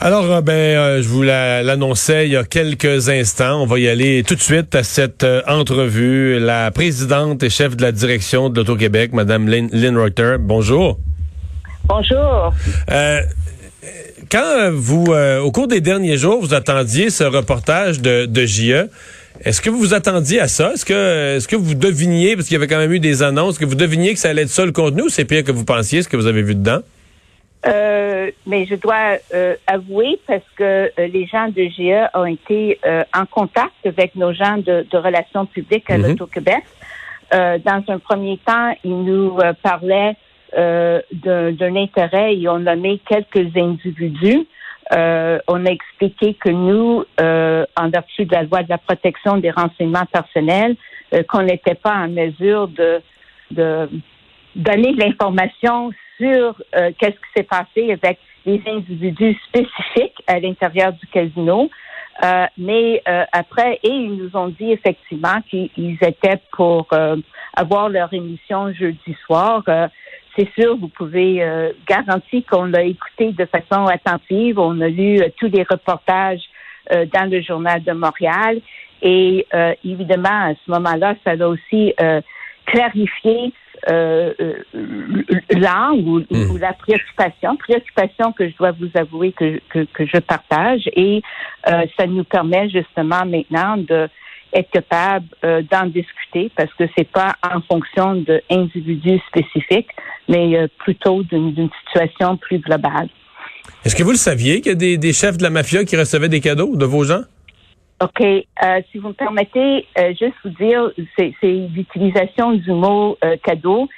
Alors, euh, ben, euh, je vous l'annonçais il y a quelques instants. On va y aller tout de suite à cette euh, entrevue. La présidente et chef de la direction de l'Auto-Québec, Madame Lynn, Lynn Reuter. Bonjour. Bonjour. quand vous, au cours des derniers jours, vous attendiez ce reportage de, de JE, est-ce que vous vous attendiez à ça? Est-ce que, est-ce que vous deviniez, parce qu'il y avait quand même eu des annonces, que vous deviniez que ça allait être ça le contenu ou c'est pire que vous pensiez, ce que vous avez vu dedans? Euh, mais je dois euh, avouer parce que euh, les gens de GE ont été en contact avec nos gens de, relations publiques à mhm. l'Auto-Québec. dans un premier temps, ils nous parlaient d'un intérêt et ont nommé quelques individus. on a expliqué que nous, en vertu de la loi de la protection des renseignements personnels, qu'on n'était pas en mesure de, de donner de l'information sur euh, qu'est-ce qui s'est passé avec les individus spécifiques à l'intérieur du casino. Euh, mais euh, après, et ils nous ont dit effectivement qu'ils étaient pour avoir leur émission jeudi soir. c'est sûr, vous pouvez garantir qu'on l'a écouté de façon attentive. On a lu tous les reportages dans le journal de Montréal. Et évidemment, à ce moment-là, ça a aussi clarifié euh, euh ou, hmm. la préoccupation, préoccupation que je dois vous avouer que, que, je partage et euh, ça nous permet justement maintenant de être capable euh, d'en discuter parce que c'est pas en fonction d'individus spécifiques, mais plutôt d'une situation plus globale. Est-ce que vous le saviez qu'il y a des, des chefs de la mafia qui recevaient des cadeaux de vos gens? OK. Euh, si vous me permettez, euh, juste vous dire, c'est l'utilisation du mot euh, cadeau.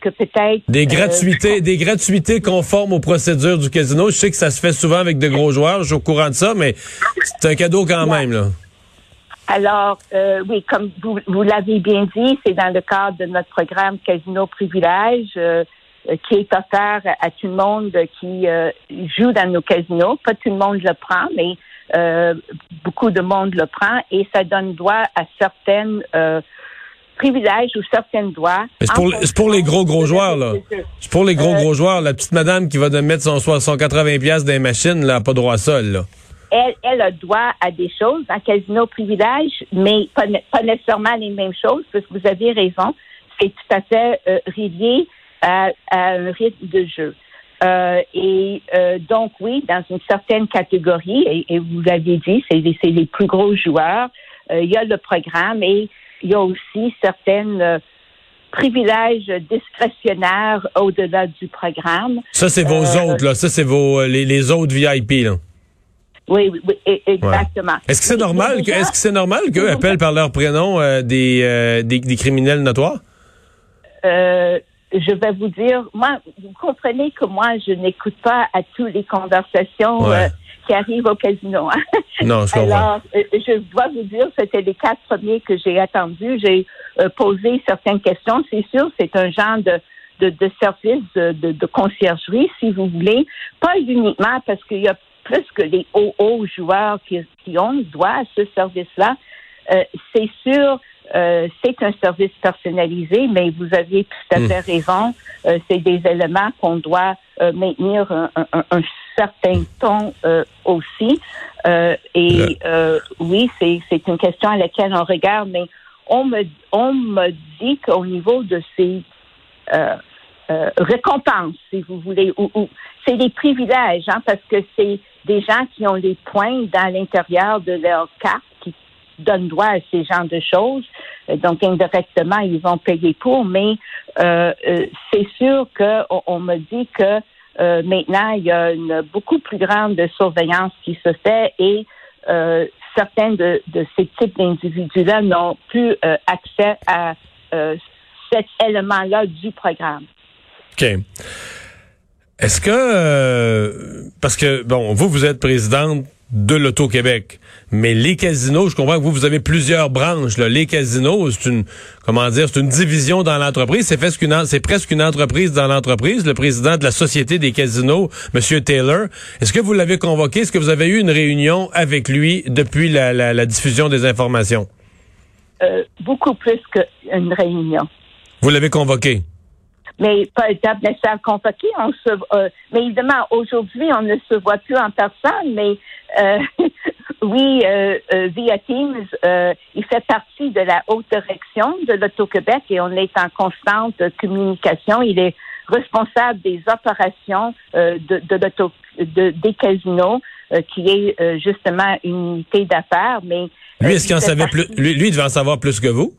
que peut-être des gratuités, des gratuités conformes aux procédures du casino. Je sais que ça se fait souvent avec de gros joueurs. Je suis au courant de ça, mais c'est un cadeau quand même là. Alors, oui, comme vous, vous l'avez bien dit, c'est dans le cadre de notre programme Casino Privilège qui est offert à tout le monde qui joue dans nos casinos. Pas tout le monde le prend, mais euh, beaucoup de monde le prend et ça donne droit à certaines euh, privilèges ou certaines droits. C'est pour, pour, les gros gros joueurs là. C'est pour les gros euh, gros joueurs. La petite madame qui va de mettre son, son 80 pièces dans les machines, là, n'a pas droit à ça là. Elle, elle a droit à des choses, un casino privilège, mais pas, pas, nécessairement les mêmes choses, parce que vous avez raison, c'est tout à fait euh, relié à, à, un rythme de jeu. Euh, et euh, donc, oui, dans une certaine catégorie, et, vous l'avez dit, c'est les, plus gros joueurs, euh, il y a le programme et il y a aussi certains privilèges discrétionnaires au-delà du programme. Ça, c'est vos autres, là. Ça, c'est vos les, les, autres VIP, là. Oui, oui, oui exactement. Est-ce que c'est normal que est-ce que c'est normal qu'eux appellent par leur prénom des, des, des criminels notoires? Euh, je vais vous dire, moi, vous comprenez que moi, je n'écoute pas à toutes les conversations euh, qui arrivent au casino. Hein. Non, je Alors, euh, je dois vous dire, c'était les quatre premiers que j'ai attendus. J'ai euh, posé certaines questions. C'est sûr, c'est un genre de, de, de service de, de, conciergerie, si vous voulez. Pas uniquement parce qu'il y a plus que les hauts, hauts joueurs qui, qui ont droit à ce service-là. c'est sûr euh, c'est un service personnalisé, mais vous aviez tout à hmm. fait raison. Euh, c'est des éléments qu'on doit euh, maintenir un, certain ton aussi. et oui, c'est une question à laquelle on regarde, mais on me on me dit qu'au niveau de ces récompenses, si vous voulez, ou, c'est des privilèges, hein, parce que c'est des gens qui ont des points dans l'intérieur de leur carte donnent droit à ces genres de choses. Euh, donc, indirectement, ils vont payer pour, mais euh, euh c'est sûr qu'on on me dit que maintenant, il y a une beaucoup plus grande surveillance qui se fait et certains de, de, ces types d'individus-là n'ont plus accès à cet élément-là du programme. OK. Est-ce que, parce que, bon, vous, vous êtes présidente de l'Auto-Québec. Mais les casinos, je comprends que vous, vous avez plusieurs branches. Là. Les casinos, c'est une, comment dire, c'est une division dans l'entreprise. C'est presque une, c'est presque une entreprise dans l'entreprise. Le président de la Société des casinos, Monsieur Taylor, est-ce que vous l'avez convoqué? Est-ce que vous avez eu une réunion avec lui depuis la, la, diffusion des informations? Euh, beaucoup plus qu'une réunion. Vous l'avez convoqué? Mais pas étape nécessaire convoqué. On se, euh, mais évidemment, aujourd'hui, on ne se voit plus en personne, mais euh, oui, euh, via Teams, il fait partie de la haute direction de l'Auto-Québec et on est en constante communication. Il est responsable des opérations de, de, de, des casinos, qui est justement une unité d'affaires, mais lui, est-ce qu'il en savait plus? Lui, lui, il devait en savoir plus que vous?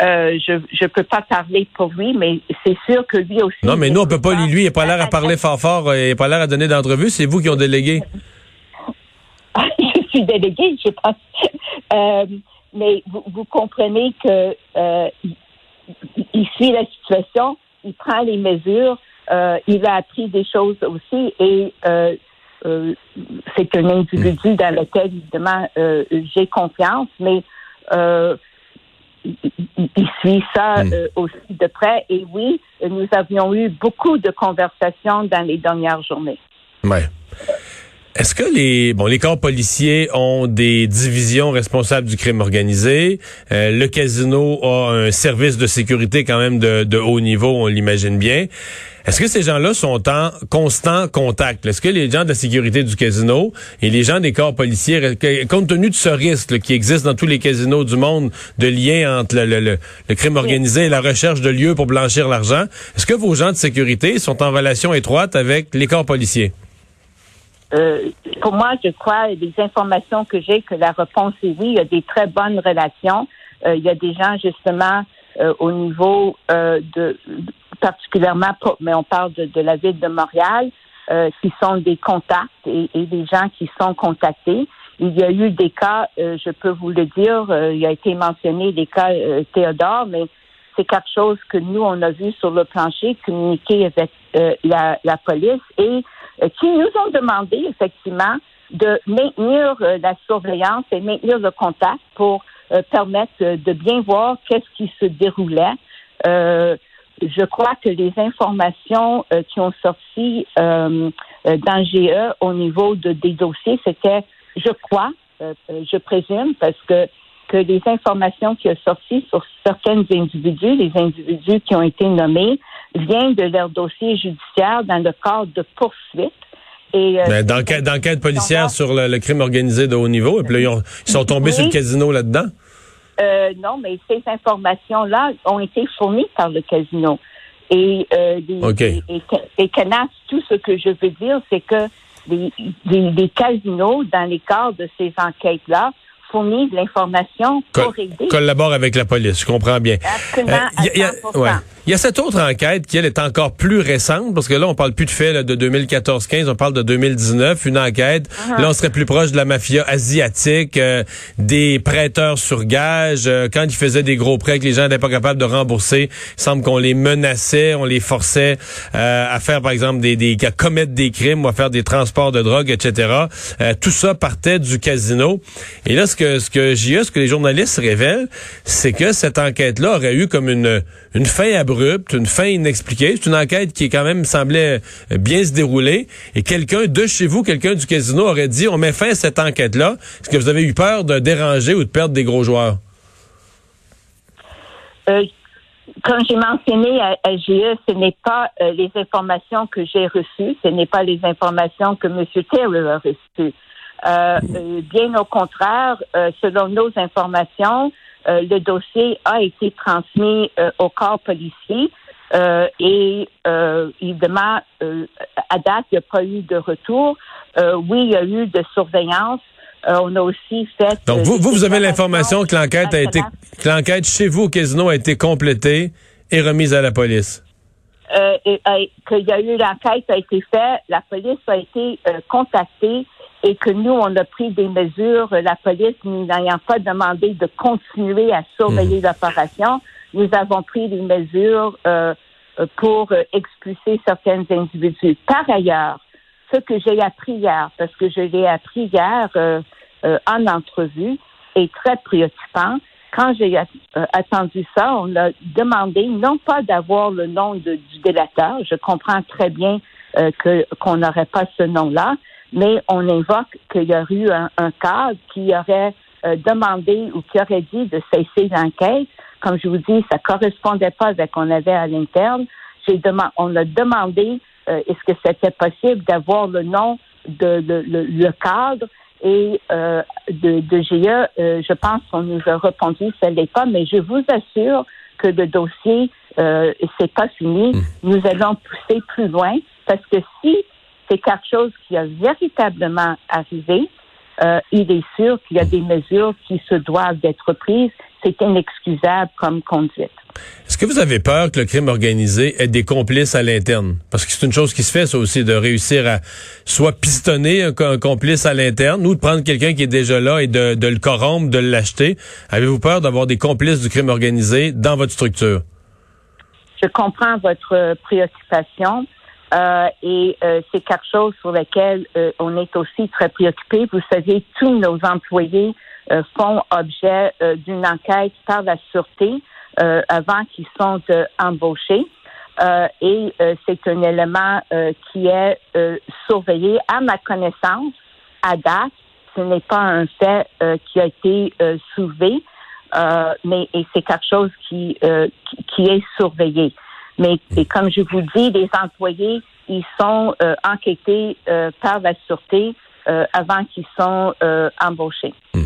Euh, je ne peux pas parler pour lui, mais c'est sûr que lui aussi. Non, mais nous, on peut pas. Lui, il n'a pas l'air à parler fort fort, il n'a pas l'air à donner d'entrevue. C'est vous qui ont délégué. je suis délégué, je pense. Euh, mais vous, comprenez que euh, il, suit la situation, il prend les mesures, il a appris des choses aussi et c'est un individu hmm. dans lequel, évidemment, j'ai confiance, mais il suit ça hmm. euh, aussi de près. Et oui, nous avions eu beaucoup de conversations dans les dernières journées. Ouais. Est-ce que les bon les corps policiers ont des divisions responsables du crime organisé? Euh, Le casino a un service de sécurité quand même de, de haut niveau, on l'imagine bien. Est-ce que ces gens-là sont en constant contact? Est-ce que les gens de la sécurité du casino et les gens des corps policiers, compte tenu de ce risque qui existe dans tous les casinos du monde, de lien entre le, le, le crime organisé et la recherche de lieux pour blanchir l'argent, est-ce que vos gens de sécurité sont en relation étroite avec les corps policiers? Euh, pour moi, je crois, des informations que j'ai, que la réponse est oui. Il y a des très bonnes relations. Euh, il y a des gens, justement, euh, au niveau de, particulièrement, mais on parle de, la ville de Montréal, euh, qui sont des contacts et, des gens qui sont contactés. Il y a eu des cas, euh, je peux vous le dire, euh, il a été mentionné des cas Théodore, mais c'est quelque chose que nous, on a vu sur le plancher, communiquer avec la, la, police et qui nous ont demandé effectivement de maintenir la surveillance et maintenir le contact pour permettre de bien voir qu'est-ce qui se déroulait. Je crois que les informations euh, qui ont sorti euh, euh dans GE au niveau de, des dossiers, c'était, je crois, euh, je présume, parce que que les informations qui ont sorti sur certains individus, les individus qui ont été nommés, viennent de leur dossier judiciaire dans le cadre de poursuites. Et, ben, d'enquête policière sur le, crime organisé de haut niveau, et puis là, ils, sont tombés sur le casino là-dedans? Euh, non, mais ces informations-là ont été fournies par le casino. Et, euh, et, Canas, tout ce que je veux dire, c'est que les, les, casinos, dans les cadres de ces enquêtes-là, fournissent l'information pour aider. Collabore avec la police, je comprends bien. Absolument, euh, il y a cette autre enquête qui, elle, est encore plus récente, parce que là, on parle plus de faits de 2014-15, on parle de 2019, une enquête. Uh-huh. Là, on serait plus proche de la mafia asiatique, euh, des prêteurs sur gage. Euh, quand ils faisaient des gros prêts que les gens n'étaient pas capables de rembourser, il semble qu'on les menaçait, on les forçait euh, à faire, par exemple, des, des à commettre des crimes ou à faire des transports de drogue, etc. tout ça partait du casino. Et là, ce que ce que JE, ce que les journalistes révèlent, c'est que cette enquête-là aurait eu comme une une fin abrupte une fin inexpliquée. C'est une enquête qui quand même semblait euh, bien se dérouler. Et quelqu'un de chez vous, quelqu'un du casino aurait dit, on met fin à cette enquête-là. Est-ce que vous avez eu peur de déranger ou de perdre des gros joueurs? Euh, comme j'ai mentionné à, GE, ce n'est pas euh, les informations que j'ai reçues, ce n'est pas les informations que M. Taylor a reçues. bien au contraire, selon nos informations, euh, le dossier a été transmis euh, au corps policier euh, et évidemment, à date, il n'y a pas eu de retour. oui, il y a eu de surveillance. on a aussi fait. Donc, vous, vous, vous avez l'information que l'enquête a été, que l'enquête chez vous au casino a été complétée et remise à la police. Euh, qu'il y a eu l'enquête a été faite, la police a été contactée et que nous, on a pris des mesures, la police n'ayant pas demandé de continuer à surveiller mmh. l'opération, nous avons pris des mesures euh, pour expulser certains individus. Par ailleurs, ce que j'ai appris hier, parce que je l'ai appris hier euh, euh, en entrevue, est très préoccupant. Quand j'ai attendu ça, on a demandé non pas d'avoir le nom de, du délateur, je comprends très bien que qu'on n'aurait pas ce nom-là, mais on invoque qu'il y aurait eu un, cadre qui aurait euh, demandé ou qui aurait dit de cesser l'enquête comme je vous dis, ça correspondait pas avec ce qu'on avait à l'interne. J'ai demandé, on a demandé euh, est-ce que c'était possible d'avoir le nom de, le, cadre et euh, de, de GE. Euh, je pense qu'on nous a répondu ce n'est pas, mais je vous assure que le dossier euh, c'est pas fini. Hmm. Nous allons pousser plus loin parce que si c'est quelque chose qui a véritablement arrivé, euh, il est sûr qu'il y a des mesures qui se doivent d'être prises. C'est inexcusable comme conduite. Est-ce que vous avez peur que le crime organisé ait des complices à l'interne? Parce que c'est une chose qui se fait, ça aussi, de réussir à soit pistonner un, complice à l'interne ou de prendre quelqu'un qui est déjà là et de, de le corrompre, de l'acheter. Avez-vous peur d'avoir des complices du crime organisé dans votre structure? Je comprends votre préoccupation. Euh, et euh, c'est quelque chose sur lequel euh, on est aussi très préoccupé. Vous savez, tous nos employés font objet d'une enquête par la sûreté avant qu'ils sont embauchés. et c'est un élément qui est surveillé. À ma connaissance, à date, ce n'est pas un fait qui a été soulevé, mais c'est quelque chose qui, qui est surveillé. Mais et comme je vous dis, les employés, ils sont euh, enquêtés euh, par la sûreté euh, avant qu'ils sont embauchés. Hmm.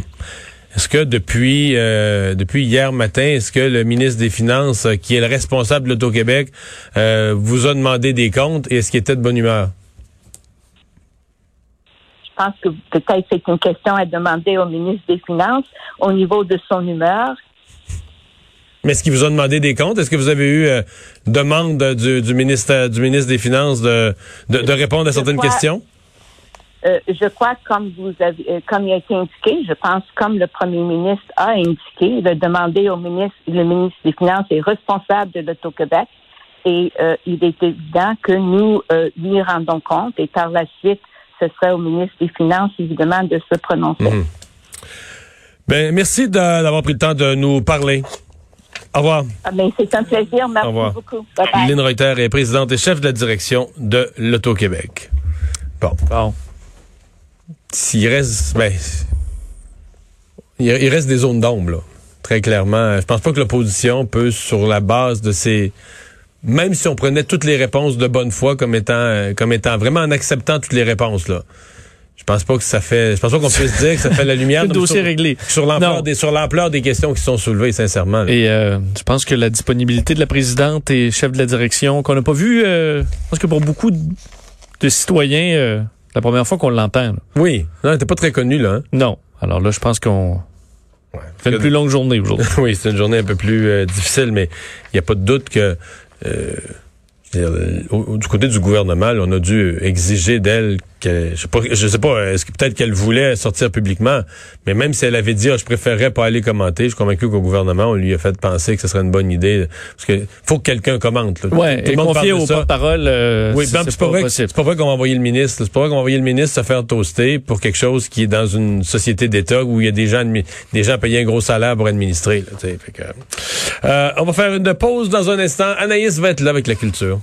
Est-ce que depuis depuis hier matin, est-ce que le ministre des Finances, qui est le responsable de l'Auto-Québec, vous a demandé des comptes et est-ce qu'il était de bonne humeur? Je pense que peut-être c'est une question à demander au ministre des Finances au niveau de son humeur. Mais est-ce qu'il vous a demandé des comptes? Est-ce que vous avez eu euh, demande du, ministre du ministre des Finances de, de, répondre à certaines questions? Euh, je crois, comme vous avez, euh, comme il a été indiqué, je pense, comme le premier ministre a indiqué, de demander au ministre, le ministre des Finances est responsable de l'Auto-Québec et il est évident que nous lui rendons compte et par la suite, ce serait au ministre des Finances, évidemment, de se prononcer. Mhm. Ben, merci d'avoir pris le temps de nous parler. Au revoir. Ah ben, c'est un plaisir. Merci beaucoup. Lynn Reuter est présidente et chef de la direction de l'Auto-Québec. Bon. Bon. S'il reste, ben, il reste des zones d'ombre, là. Très clairement. Je pense pas que l'opposition peut, sur la base de ces, même si on prenait toutes les réponses de bonne foi comme étant, comme étant vraiment en acceptant toutes les réponses, là. Je pense pas que ça fait. Je pense pas qu'on puisse dire que ça fait la lumière. le dossier réglé. Sur l'ampleur des sur l'ampleur des questions qui sont soulevées, sincèrement. Et euh, je pense que la disponibilité de la présidente et chef de la direction qu'on n'a pas vu. Euh, je pense que pour beaucoup de, citoyens, euh, la première fois qu'on l'entend. Oui, non, t'es pas très connu là. Hein? Non. Alors là, je pense qu'on ouais, fait une plus longue journée aujourd'hui. oui, c'est une journée un peu plus euh, difficile, mais il n'y a pas de doute que du côté du gouvernement, on a dû exiger d'elle que je sais pas, je sais pas, est-ce que peut-être qu'elle voulait sortir publiquement, mais même si elle avait dit, ah, je préférerais pas aller commenter, je suis convaincu qu'au gouvernement, on lui a fait penser que ce serait une bonne idée, parce que faut que quelqu'un commente. Là. Ouais, Tout et confier au porte-parole. Euh, oui, c'est pas, vrai c'est pas vrai qu'on va envoyer le ministre, c'est pas vrai qu'on va envoyer le ministre se faire toaster pour quelque chose qui est dans une société d'État où il y a des gens, des gens payés un gros salaire pour administrer. Là, fait que, euh, on va faire une pause dans un instant. Anaïs va être là avec la culture.